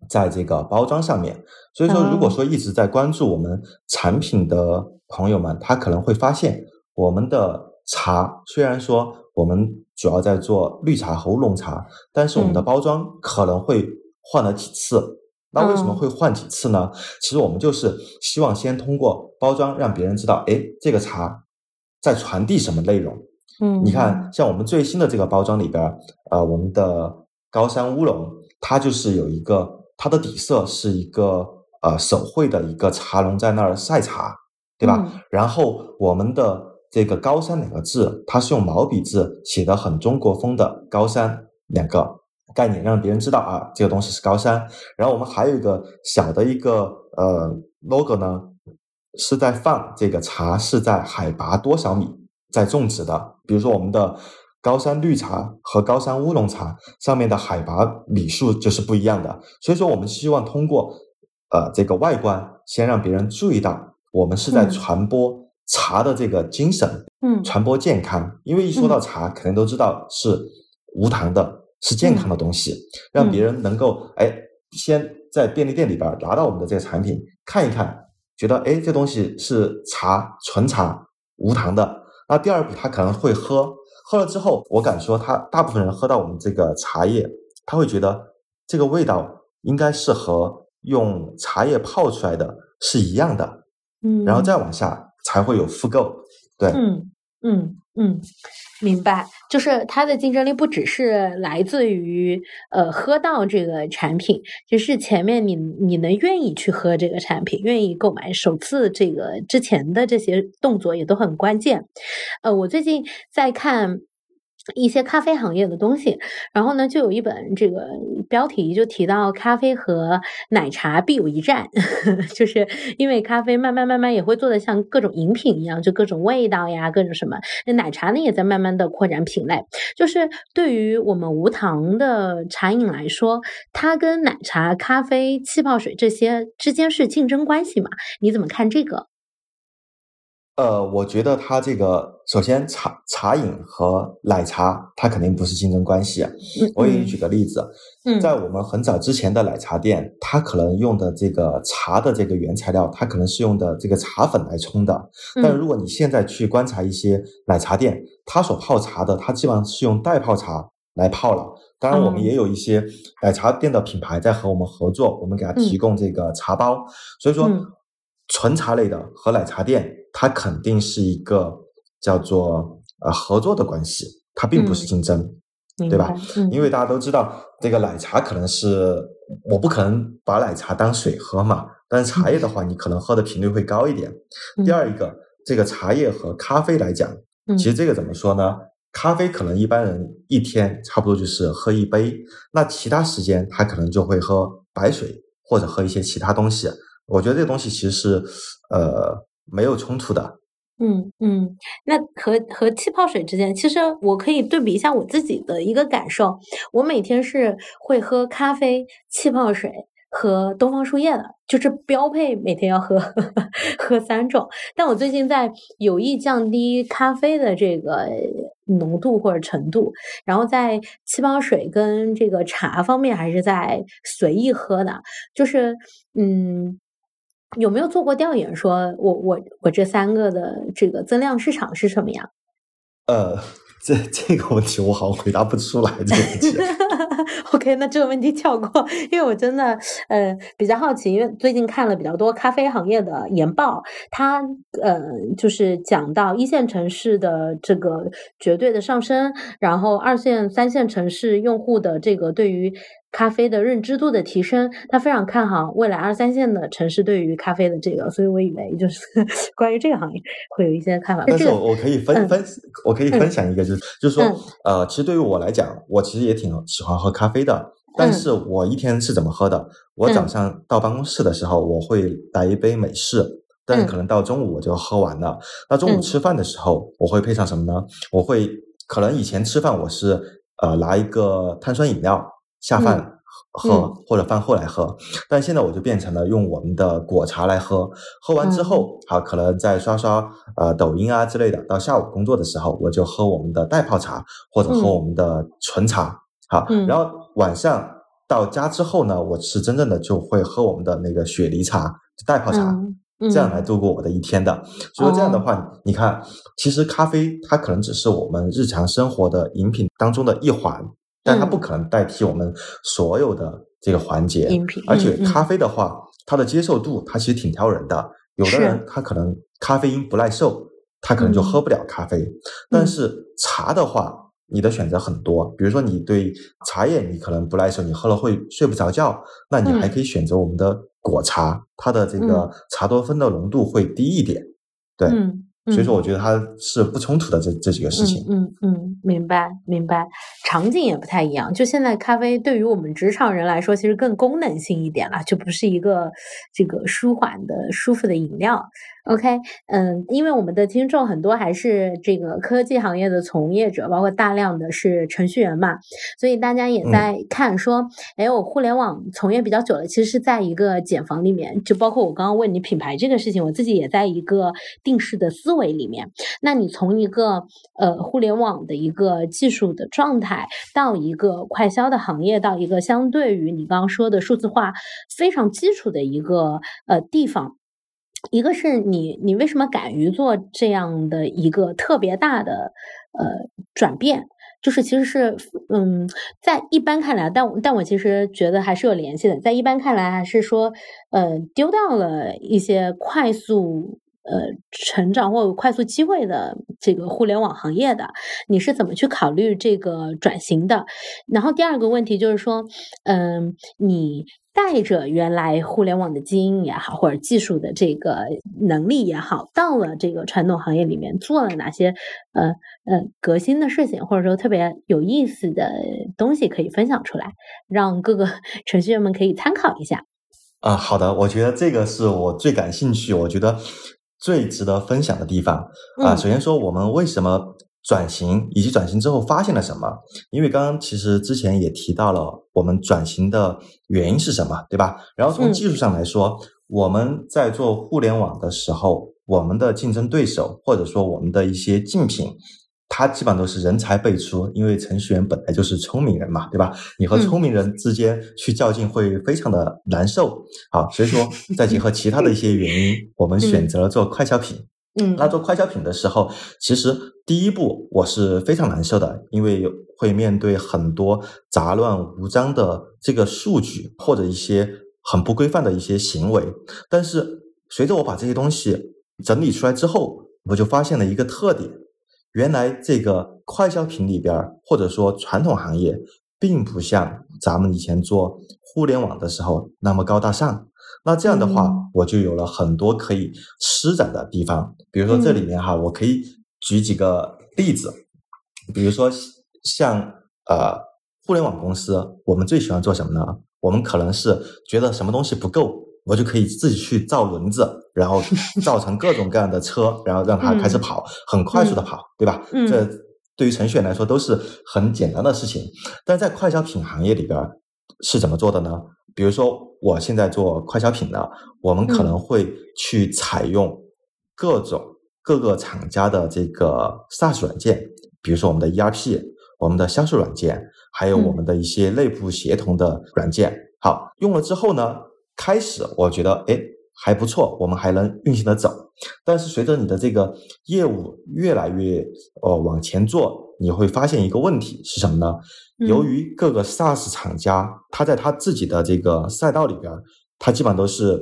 在这个包装上面。所以说，如果说一直在关注我们产品的朋友们，他可能会发现，我们的茶虽然说我们主要在做绿茶和乌龙茶，但是我们的包装可能会。换了几次，那为什么会换几次呢？其实我们就是希望先通过包装让别人知道，哎，这个茶在传递什么内容。嗯，你看，像我们最新的这个包装里边，呃，我们的高山乌龙，它就是有一个它的底色是一个呃手绘的一个茶农在那儿晒茶，对吧？然后我们的这个高山两个字，它是用毛笔字写的，很中国风的高山两个概念，让别人知道啊，这个东西是高山。然后我们还有一个小的一个呃 logo 呢，是在放这个茶是在海拔多少米在种植的，比如说我们的。高山绿茶和高山乌龙茶上面的海拔米数就是不一样的，所以说我们希望通过呃这个外观先让别人注意到我们是在传播茶的这个精神，嗯，传播健康。因为一说到茶，肯定都知道是无糖的，是健康的东西，让别人能够哎先在便利店里边拿到我们的这个产品看一看，觉得哎这东西是茶纯茶无糖的，那第二步他可能会喝。喝了之后，我敢说，他大部分人喝到我们这个茶叶，他会觉得这个味道应该是和用茶叶泡出来的是一样的，嗯，然后再往下才会有复购，对，嗯嗯嗯。明白，就是它的竞争力不只是来自于呃喝到这个产品，就是前面你你能愿意去喝这个产品，愿意购买，首次这个之前的这些动作也都很关键。呃，我最近在看。一些咖啡行业的东西，然后呢，就有一本这个标题就提到咖啡和奶茶必有一战，就是因为咖啡慢慢慢慢也会做的像各种饮品一样，就各种味道呀，各种什么。那奶茶呢，也在慢慢的扩展品类。就是对于我们无糖的茶饮来说，它跟奶茶、咖啡、气泡水这些之间是竞争关系嘛？你怎么看这个？呃，我觉得它这个首先茶茶饮和奶茶，它肯定不是竞争关系。我给你举个例子，在我们很早之前的奶茶店，它可能用的这个茶的这个原材料，它可能是用的这个茶粉来冲的。但如果你现在去观察一些奶茶店，它所泡茶的，它基本上是用袋泡茶来泡了。当然，我们也有一些奶茶店的品牌在和我们合作，我们给他提供这个茶包。所以说。纯茶类的和奶茶店，它肯定是一个叫做呃合作的关系，它并不是竞争，对吧？因为大家都知道，这个奶茶可能是我不可能把奶茶当水喝嘛，但是茶叶的话，你可能喝的频率会高一点。第二一个，这个茶叶和咖啡来讲，其实这个怎么说呢？咖啡可能一般人一天差不多就是喝一杯，那其他时间他可能就会喝白水或者喝一些其他东西。我觉得这个东西其实是，呃，没有冲突的。嗯嗯，那和和气泡水之间，其实我可以对比一下我自己的一个感受。我每天是会喝咖啡、气泡水和东方树叶的，就是标配每天要喝 喝三种。但我最近在有意降低咖啡的这个浓度或者程度，然后在气泡水跟这个茶方面还是在随意喝的，就是嗯。有没有做过调研？说我我我这三个的这个增量市场是什么样？呃，这这个问题我好像回答不出来。这个问题，OK，那这个问题跳过，因为我真的呃比较好奇，因为最近看了比较多咖啡行业的研报，它呃就是讲到一线城市的这个绝对的上升，然后二线、三线城市用户的这个对于。咖啡的认知度的提升，他非常看好未来二三线的城市对于咖啡的这个，所以我以为就是 关于这个行业会有一些看法。但是我我可以分分，我可以分享一个，就是就是说，呃，其实对于我来讲，我其实也挺喜欢喝咖啡的。但是我一天是怎么喝的？我早上到办公室的时候，我会来一杯美式，但是可能到中午我就喝完了。那中午吃饭的时候，我会配上什么呢？我会可能以前吃饭我是呃拿一个碳酸饮料。下饭喝或者饭后来喝，但现在我就变成了用我们的果茶来喝。喝完之后，好可能再刷刷呃抖音啊之类的。到下午工作的时候，我就喝我们的袋泡茶或者喝我们的纯茶。好，然后晚上到家之后呢，我是真正的就会喝我们的那个雪梨茶袋泡茶，这样来度过我的一天的。所以这样的话，你看，其实咖啡它可能只是我们日常生活的饮品当中的一环。但它不可能代替我们所有的这个环节，而且咖啡的话，它的接受度它其实挺挑人的。有的人他可能咖啡因不耐受，他可能就喝不了咖啡。但是茶的话，你的选择很多，比如说你对茶叶你可能不耐受，你喝了会睡不着觉，那你还可以选择我们的果茶，它的这个茶多酚的浓度会低一点。对，嗯所以说，我觉得它是不冲突的这这几个事情。嗯嗯，明白明白。场景也不太一样。就现在咖啡对于我们职场人来说，其实更功能性一点了，就不是一个这个舒缓的、舒服的饮料。OK，嗯，因为我们的听众很多还是这个科技行业的从业者，包括大量的是程序员嘛，所以大家也在看说，哎，我互联网从业比较久了，其实是在一个茧房里面，就包括我刚刚问你品牌这个事情，我自己也在一个定式的思维里面。那你从一个呃互联网的一个技术的状态，到一个快销的行业，到一个相对于你刚刚说的数字化非常基础的一个呃地方。一个是你，你为什么敢于做这样的一个特别大的呃转变？就是其实是嗯，在一般看来，但但我其实觉得还是有联系的。在一般看来，还是说呃丢掉了一些快速呃成长或快速机会的这个互联网行业的，你是怎么去考虑这个转型的？然后第二个问题就是说，嗯，你。带着原来互联网的基因也好，或者技术的这个能力也好，到了这个传统行业里面，做了哪些呃呃革新的事情，或者说特别有意思的东西可以分享出来，让各个 程序员们可以参考一下。啊，好的，我觉得这个是我最感兴趣，我觉得最值得分享的地方啊。首先说，我们为什么？转型以及转型之后发现了什么？因为刚刚其实之前也提到了我们转型的原因是什么，对吧？然后从技术上来说，我们在做互联网的时候，我们的竞争对手或者说我们的一些竞品，它基本上都是人才辈出，因为程序员本来就是聪明人嘛，对吧？你和聪明人之间去较劲会非常的难受。啊，所以说再结合其他的一些原因，我们选择了做快消品。嗯，那做快消品的时候，其实第一步我是非常难受的，因为会面对很多杂乱无章的这个数据或者一些很不规范的一些行为。但是随着我把这些东西整理出来之后，我就发现了一个特点：原来这个快消品里边，或者说传统行业，并不像咱们以前做互联网的时候那么高大上。那这样的话，我就有了很多可以施展的地方。比如说这里面哈，我可以举几个例子。比如说像呃互联网公司，我们最喜欢做什么呢？我们可能是觉得什么东西不够，我就可以自己去造轮子，然后造成各种各样的车，然后让它开始跑，很快速的跑，对吧？这对于程序员来说都是很简单的事情。但在快消品行业里边是怎么做的呢？比如说，我现在做快消品的，我们可能会去采用各种各个厂家的这个 SaaS 软件，比如说我们的 ERP、我们的销售软件，还有我们的一些内部协同的软件。好，用了之后呢，开始我觉得哎还不错，我们还能运行的走。但是随着你的这个业务越来越呃往前做，你会发现一个问题是什么呢？由于各个 SaaS 厂家，他在他自己的这个赛道里边，他基本上都是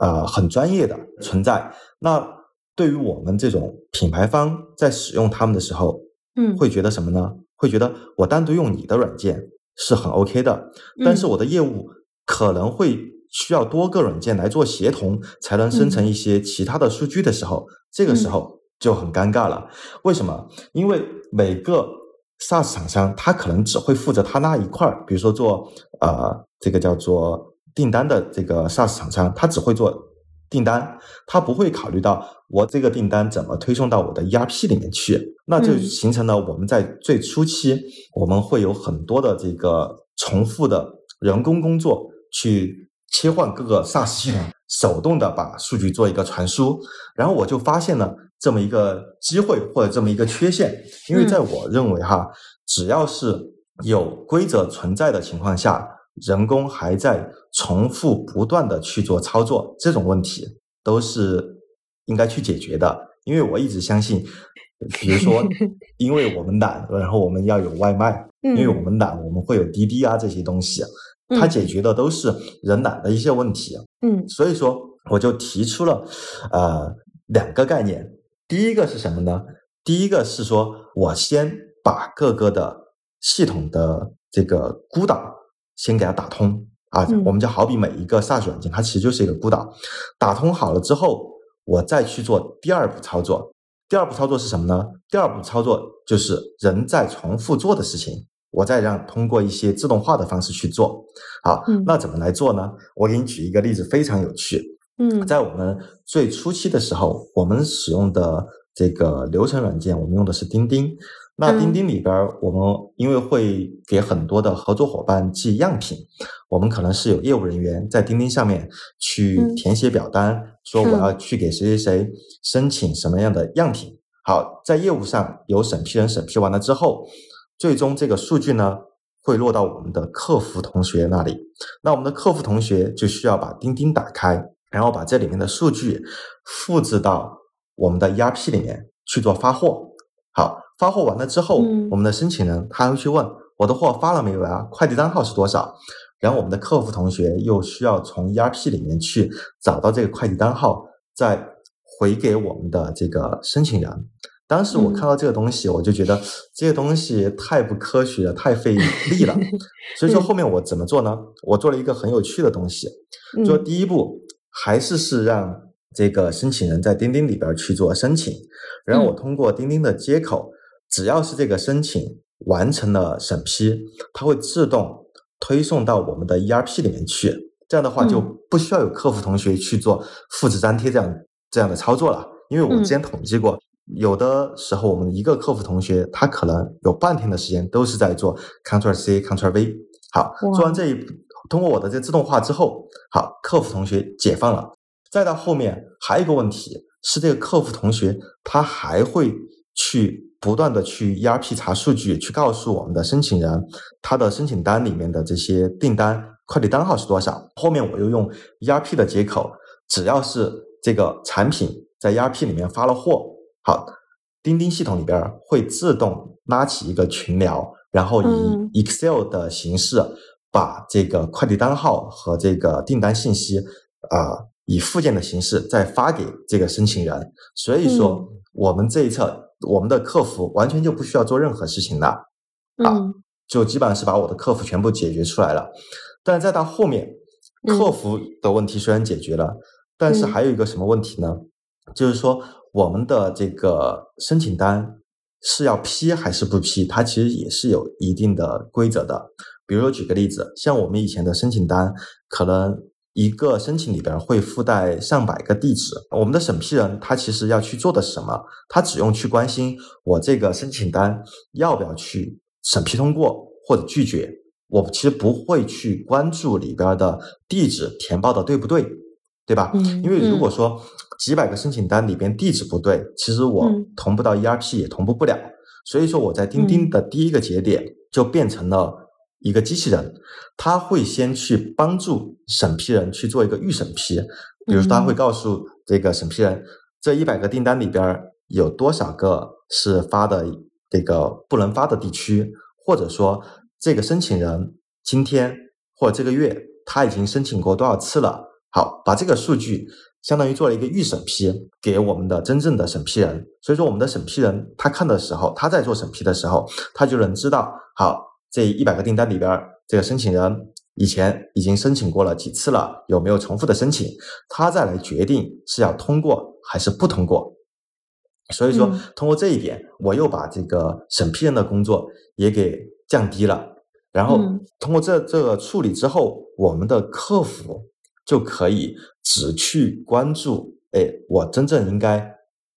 呃很专业的存在。那对于我们这种品牌方在使用他们的时候，嗯，会觉得什么呢？会觉得我单独用你的软件是很 OK 的，但是我的业务可能会需要多个软件来做协同，才能生成一些其他的数据的时候，这个时候就很尴尬了。为什么？因为每个 SaaS 厂商他可能只会负责他那一块儿，比如说做呃这个叫做订单的这个 SaaS 厂商，他只会做订单，他不会考虑到我这个订单怎么推送到我的 ERP 里面去，那就形成了我们在最初期我们会有很多的这个重复的人工工作去切换各个 SaaS 系统，手动的把数据做一个传输，然后我就发现了。这么一个机会或者这么一个缺陷，因为在我认为哈，只要是有规则存在的情况下，人工还在重复不断的去做操作，这种问题都是应该去解决的。因为我一直相信，比如说，因为我们懒，然后我们要有外卖，因为我们懒，我们会有滴滴啊这些东西，它解决的都是人懒的一些问题。嗯，所以说我就提出了呃两个概念。第一个是什么呢？第一个是说，我先把各个的系统的这个孤岛先给它打通啊。我们就好比每一个 SaaS 软件，它其实就是一个孤岛。打通好了之后，我再去做第二步操作。第二步操作是什么呢？第二步操作就是人在重复做的事情，我再让通过一些自动化的方式去做。好，那怎么来做呢？我给你举一个例子，非常有趣。嗯，在我们最初期的时候，我们使用的这个流程软件，我们用的是钉钉。那钉钉里边，我们因为会给很多的合作伙伴寄样品，我们可能是有业务人员在钉钉上面去填写表单，说我要去给谁谁谁申请什么样的样品。好，在业务上有审批人审批完了之后，最终这个数据呢会落到我们的客服同学那里。那我们的客服同学就需要把钉钉打开，然后把这里面的数据复制到我们的 ERP 里面去做发货。好。发货完了之后，我们的申请人他会去问我的货发了没有啊？快递单号是多少？然后我们的客服同学又需要从 ERP 里面去找到这个快递单号，再回给我们的这个申请人。当时我看到这个东西，我就觉得这个东西太不科学了，太费力了。所以说后面我怎么做呢？我做了一个很有趣的东西，就第一步还是是让这个申请人在钉钉里边去做申请，然后我通过钉钉的接口。只要是这个申请完成了审批，它会自动推送到我们的 ERP 里面去。这样的话就不需要有客服同学去做复制粘贴这样这样的操作了。因为我之前统计过，有的时候我们一个客服同学他可能有半天的时间都是在做 Ctrl C Ctrl V。好，做完这一通过我的这自动化之后，好，客服同学解放了。再到后面还有一个问题是，这个客服同学他还会去。不断的去 ERP 查数据，去告诉我们的申请人，他的申请单里面的这些订单快递单号是多少。后面我又用 ERP 的接口，只要是这个产品在 ERP 里面发了货，好，钉钉系统里边会自动拉起一个群聊，然后以 Excel 的形式把这个快递单号和这个订单信息，啊，以附件的形式再发给这个申请人。所以说，我们这一侧。我们的客服完全就不需要做任何事情了，啊，就基本上是把我的客服全部解决出来了。但再到后面，客服的问题虽然解决了，但是还有一个什么问题呢？就是说我们的这个申请单是要批还是不批？它其实也是有一定的规则的。比如说举个例子，像我们以前的申请单，可能。一个申请里边会附带上百个地址，我们的审批人他其实要去做的是什么？他只用去关心我这个申请单要不要去审批通过或者拒绝，我其实不会去关注里边的地址填报的对不对，对吧？因为如果说几百个申请单里边地址不对，其实我同步到 ERP 也同步不了，所以说我在钉钉的第一个节点就变成了。一个机器人，他会先去帮助审批人去做一个预审批，比如说他会告诉这个审批人，这一百个订单里边有多少个是发的这个不能发的地区，或者说这个申请人今天或者这个月他已经申请过多少次了。好，把这个数据相当于做了一个预审批给我们的真正的审批人，所以说我们的审批人他看的时候，他在做审批的时候，他就能知道好。这一百个订单里边，这个申请人以前已经申请过了几次了，有没有重复的申请？他再来决定是要通过还是不通过。所以说，通过这一点，我又把这个审批人的工作也给降低了。然后通过这这个处理之后，我们的客服就可以只去关注，哎，我真正应该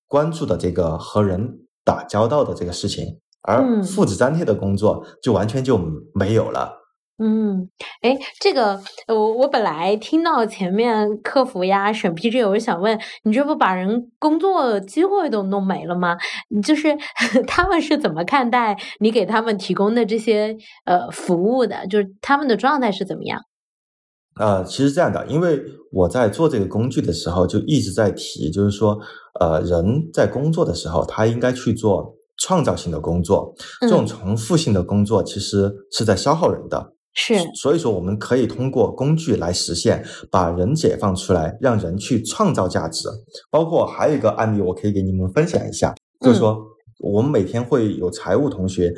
关注的这个和人打交道的这个事情。而复制粘贴的工作就完全就没有了。嗯，哎，这个我我本来听到前面客服呀、审批这，我就想问你，这不把人工作机会都弄没了吗？你就是 他们是怎么看待你给他们提供的这些呃服务的？就是他们的状态是怎么样？呃，其实这样的，因为我在做这个工具的时候就一直在提，就是说，呃，人在工作的时候，他应该去做。创造性的工作，这种重复性的工作其实是在消耗人的。是，所以说我们可以通过工具来实现，把人解放出来，让人去创造价值。包括还有一个案例，我可以给你们分享一下，就是说我们每天会有财务同学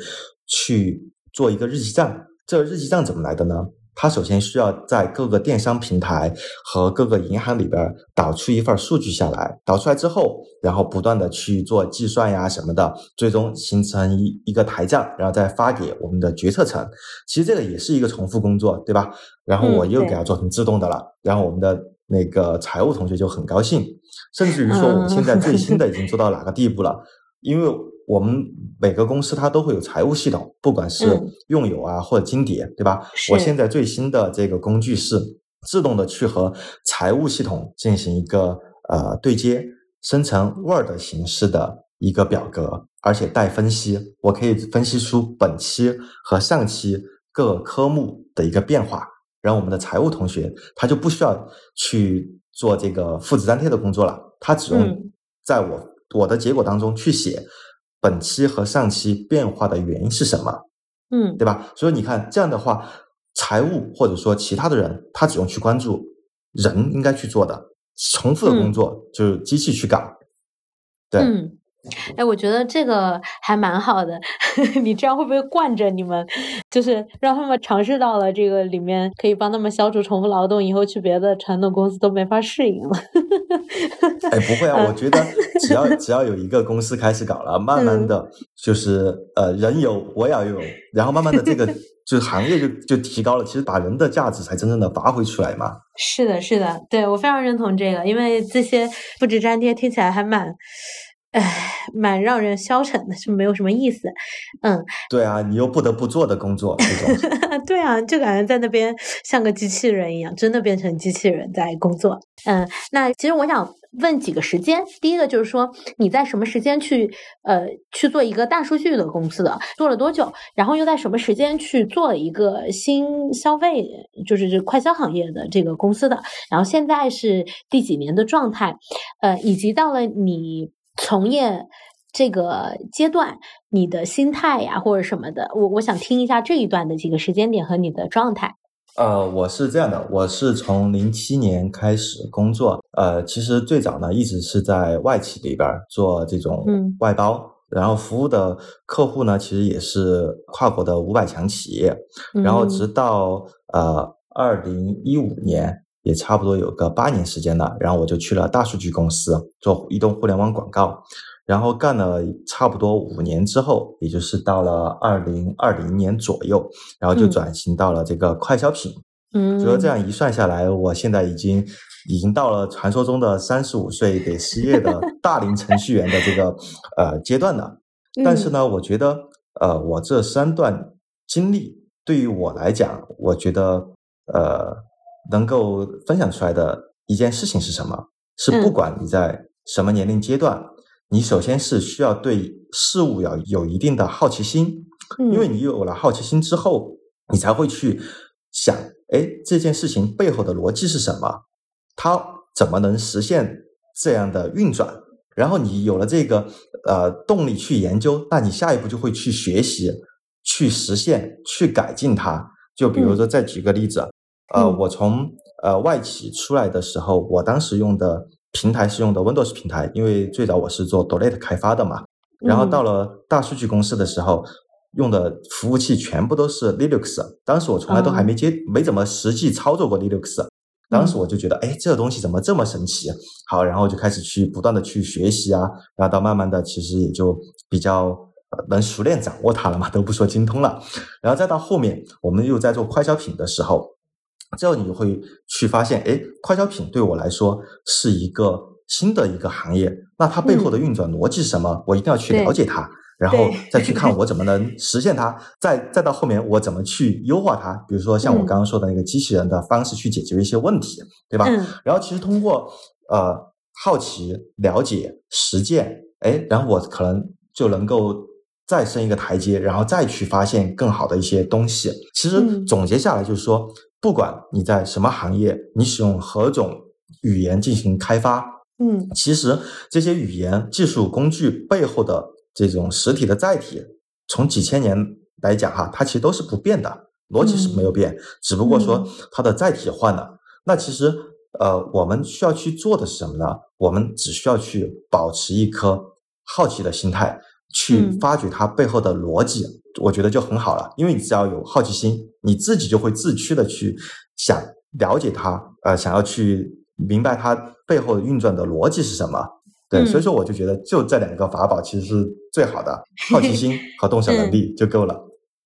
去做一个日记账。这个日记账怎么来的呢？它首先需要在各个电商平台和各个银行里边导出一份数据下来，导出来之后，然后不断的去做计算呀什么的，最终形成一一个台账，然后再发给我们的决策层。其实这个也是一个重复工作，对吧？然后我又给它做成自动的了，然后我们的那个财务同学就很高兴，甚至于说我们现在最新的已经做到哪个地步了？因为我们每个公司它都会有财务系统，不管是用友啊或者金蝶，对吧？我现在最新的这个工具是自动的去和财务系统进行一个呃对接，生成 Word 形式的一个表格，而且带分析，我可以分析出本期和上期各科目的一个变化，然后我们的财务同学他就不需要去做这个复制粘贴的工作了，他只用在我我的结果当中去写。本期和上期变化的原因是什么？嗯，对吧？所以你看这样的话，财务或者说其他的人，他只用去关注人应该去做的重复的工作，就是机器去搞。对。哎，我觉得这个还蛮好的。你这样会不会惯着你们，就是让他们尝试到了这个里面可以帮他们消除重复劳动，以后去别的传统公司都没法适应了？哎，不会啊，我觉得只要只要有一个公司开始搞了，慢慢的就是呃人有我也要有，然后慢慢的这个 就是行业就就提高了。其实把人的价值才真正的发挥出来嘛。是的，是的，对我非常认同这个，因为这些复制粘贴听起来还蛮。唉，蛮让人消沉的，是没有什么意思。嗯，对啊，你又不得不做的工作，这种。对啊，就感觉在那边像个机器人一样，真的变成机器人在工作。嗯，那其实我想问几个时间，第一个就是说你在什么时间去呃去做一个大数据的公司的，做了多久？然后又在什么时间去做了一个新消费，就是这快消行业的这个公司的？然后现在是第几年的状态？呃，以及到了你。从业这个阶段，你的心态呀，或者什么的，我我想听一下这一段的几个时间点和你的状态。呃，我是这样的，我是从零七年开始工作，呃，其实最早呢一直是在外企里边做这种外包，然后服务的客户呢其实也是跨国的五百强企业，然后直到呃二零一五年。也差不多有个八年时间了，然后我就去了大数据公司做移动互联网广告，然后干了差不多五年之后，也就是到了二零二零年左右，然后就转型到了这个快消品。嗯，主要这样一算下来，我现在已经已经到了传说中的三十五岁得失业的 大龄程序员的这个呃阶段了。但是呢，我觉得呃，我这三段经历对于我来讲，我觉得呃。能够分享出来的一件事情是什么？是不管你在什么年龄阶段，你首先是需要对事物要有一定的好奇心，因为你有了好奇心之后，你才会去想，哎，这件事情背后的逻辑是什么？它怎么能实现这样的运转？然后你有了这个呃动力去研究，那你下一步就会去学习、去实现、去改进它。就比如说，再举个例子。呃，我从呃外企出来的时候，我当时用的平台是用的 Windows 平台，因为最早我是做 Dolet 开发的嘛。然后到了大数据公司的时候，用的服务器全部都是 Linux。当时我从来都还没接，没怎么实际操作过 Linux。当时我就觉得，哎，这个东西怎么这么神奇？好，然后就开始去不断的去学习啊，然后到慢慢的，其实也就比较能熟练掌握它了嘛，都不说精通了。然后再到后面，我们又在做快消品的时候。之后你就会去发现，哎，快消品对我来说是一个新的一个行业，那它背后的运转逻辑是什么？我一定要去了解它，然后再去看我怎么能实现它，再再到后面我怎么去优化它。比如说像我刚刚说的那个机器人的方式去解决一些问题，对吧？然后其实通过呃好奇、了解、实践，哎，然后我可能就能够再升一个台阶，然后再去发现更好的一些东西。其实总结下来就是说。不管你在什么行业，你使用何种语言进行开发，嗯，其实这些语言、技术工具背后的这种实体的载体，从几千年来讲哈，它其实都是不变的，逻辑是没有变，只不过说它的载体换了。那其实，呃，我们需要去做的是什么呢？我们只需要去保持一颗好奇的心态，去发掘它背后的逻辑，我觉得就很好了。因为你只要有好奇心，你自己就会自驱的去想了解它，呃，想要去明白它背后运转的逻辑是什么。对，所以说我就觉得就这两个法宝其实是最好的，好奇心 和动手能力就够了。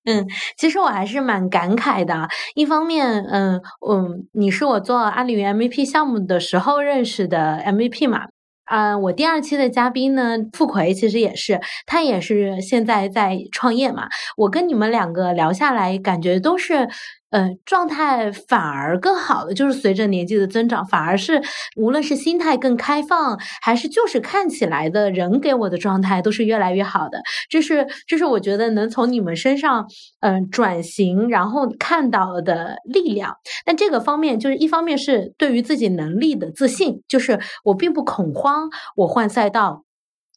嗯，其实我还是蛮感慨的。一方面，嗯嗯，你是我做阿里云 MVP 项目的时候认识的 MVP 嘛？嗯，我第二期的嘉宾呢，付奎其实也是，他也是现在在创业嘛。我跟你们两个聊下来，感觉都是。呃，状态反而更好的，就是随着年纪的增长，反而是无论是心态更开放，还是就是看起来的人给我的状态都是越来越好的。这是这是我觉得能从你们身上嗯转型，然后看到的力量。但这个方面就是一方面是对于自己能力的自信，就是我并不恐慌，我换赛道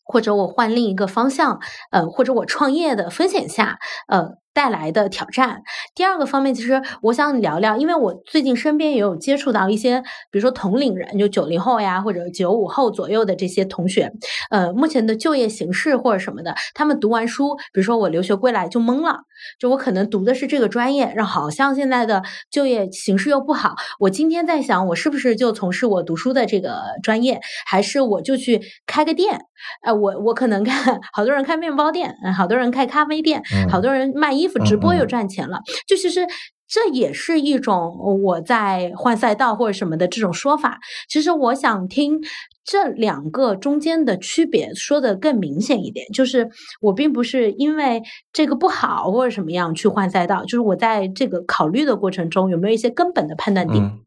或者我换另一个方向，呃，或者我创业的风险下，呃。带来的挑战。第二个方面，其实我想聊聊，因为我最近身边也有接触到一些，比如说同龄人，就九零后呀，或者九五后左右的这些同学，呃，目前的就业形势或者什么的，他们读完书，比如说我留学归来就懵了，就我可能读的是这个专业，然后好像现在的就业形势又不好，我今天在想，我是不是就从事我读书的这个专业，还是我就去开个店？哎，我我可能看好多人开面包店，好多人开咖啡店，好多人卖衣服直播又赚钱了。就其实这也是一种我在换赛道或者什么的这种说法。其实我想听这两个中间的区别说的更明显一点，就是我并不是因为这个不好或者什么样去换赛道，就是我在这个考虑的过程中有没有一些根本的判断点？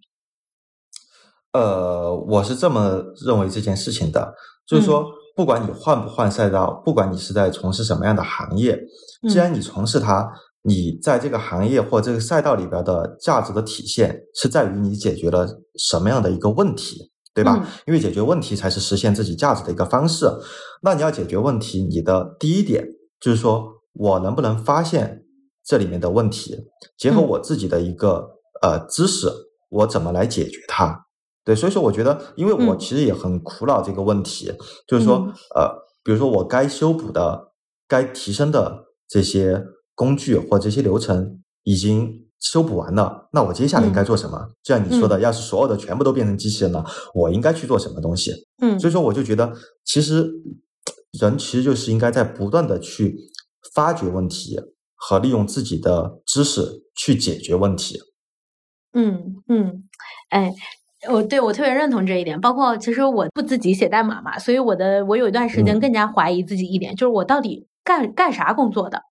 呃，我是这么认为这件事情的，就是说。不管你换不换赛道，不管你是在从事什么样的行业，既然你从事它，你在这个行业或这个赛道里边的价值的体现是在于你解决了什么样的一个问题，对吧？因为解决问题才是实现自己价值的一个方式。那你要解决问题，你的第一点就是说我能不能发现这里面的问题，结合我自己的一个呃知识，我怎么来解决它？对，所以说我觉得，因为我其实也很苦恼这个问题，就是说，呃，比如说我该修补的、该提升的这些工具或这些流程已经修补完了，那我接下来应该做什么？就像你说的，要是所有的全部都变成机器人了，我应该去做什么东西？嗯，所以说我就觉得，其实人其实就是应该在不断的去发掘问题和利用自己的知识去解决问题。嗯嗯，哎。我对我特别认同这一点，包括其实我不自己写代码嘛，所以我的我有一段时间更加怀疑自己一点，就是我到底干干啥工作的，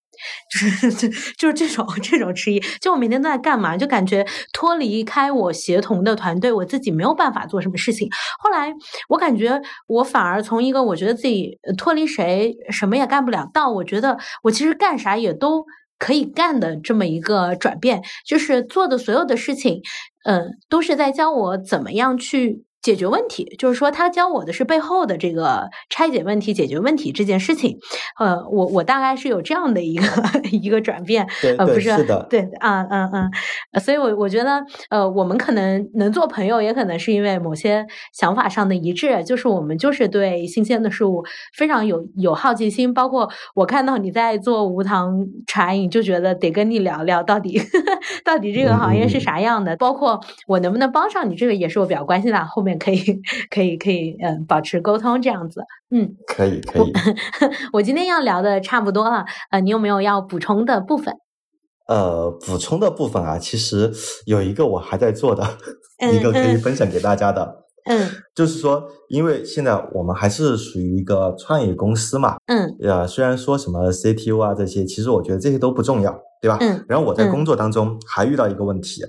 就是 就是这种这种迟疑，就我每天都在干嘛，就感觉脱离开我协同的团队，我自己没有办法做什么事情。后来我感觉我反而从一个我觉得自己脱离谁什么也干不了，到我觉得我其实干啥也都。可以干的这么一个转变，就是做的所有的事情，嗯，都是在教我怎么样去。解决问题，就是说他教我的是背后的这个拆解问题、解决问题这件事情。呃，我我大概是有这样的一个 一个转变，呃，不是对啊，嗯嗯，所以，我我觉得，呃，我们可能能做朋友，也可能是因为某些想法上的一致，就是我们就是对新鲜的事物非常有有好奇心。包括我看到你在做无糖茶饮，就觉得得跟你聊聊，到底 到底这个行业是啥样的？包括我能不能帮上你，这个也是我比较关心的。后面。可以，可以，可以，嗯，保持沟通这样子，嗯，可以，可以。我今天要聊的差不多了，呃，你有没有要补充的部分？呃，补充的部分啊，其实有一个我还在做的一个可以分享给大家的，嗯，就是说，因为现在我们还是属于一个创业公司嘛，嗯，呃，虽然说什么 CTO 啊这些，其实我觉得这些都不重要，对吧？嗯。然后我在工作当中还遇到一个问题，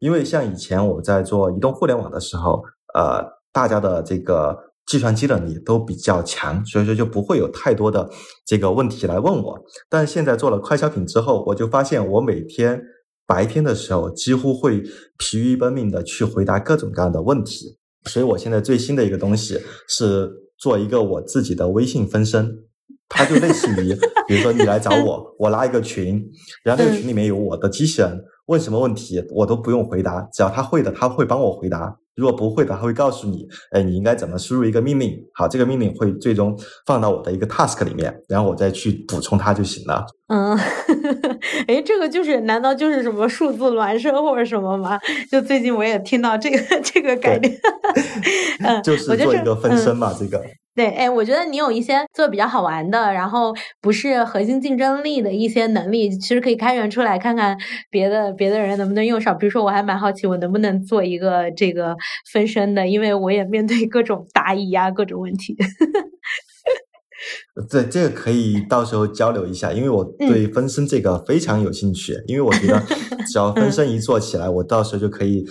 因为像以前我在做移动互联网的时候。呃，大家的这个计算机能力都比较强，所以说就不会有太多的这个问题来问我。但是现在做了快消品之后，我就发现我每天白天的时候几乎会疲于奔命的去回答各种各样的问题。所以我现在最新的一个东西是做一个我自己的微信分身，它就类似于，比如说你来找 我，我拉一个群，然后这个群里面有我的机器人，问什么问题我都不用回答，只要他会的，他会帮我回答。如果不会的，他会告诉你，哎，你应该怎么输入一个命令。好，这个命令会最终放到我的一个 task 里面，然后我再去补充它就行了。嗯，哎，这个就是难道就是什么数字孪生或者什么吗？就最近我也听到这个 这个概念，嗯，就是做一个分身嘛，这个。对，哎，我觉得你有一些做比较好玩的，然后不是核心竞争力的一些能力，其实可以开源出来看看别的别的人能不能用上。比如说，我还蛮好奇，我能不能做一个这个分身的，因为我也面对各种答疑啊，各种问题。对，这个可以到时候交流一下，因为我对分身这个非常有兴趣，因为我觉得 只要分身一做起来，我到时候就可以。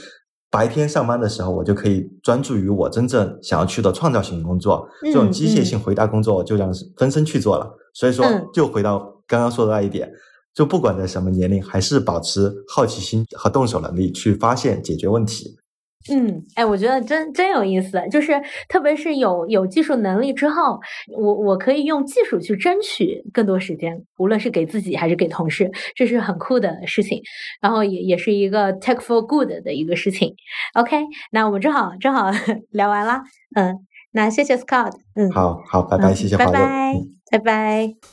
白天上班的时候，我就可以专注于我真正想要去的创造性工作。这种机械性回答工作就让分身去做了。所以说，就回到刚刚说的那一点，就不管在什么年龄，还是保持好奇心和动手能力，去发现解决问题。嗯，哎，我觉得真真有意思，就是特别是有有技术能力之后，我我可以用技术去争取更多时间，无论是给自己还是给同事，这是很酷的事情，然后也也是一个 tech for good 的一个事情。OK，那我们正好正好 聊完了，嗯，那谢谢 Scott，嗯，好好，拜拜，谢谢，拜拜，拜拜。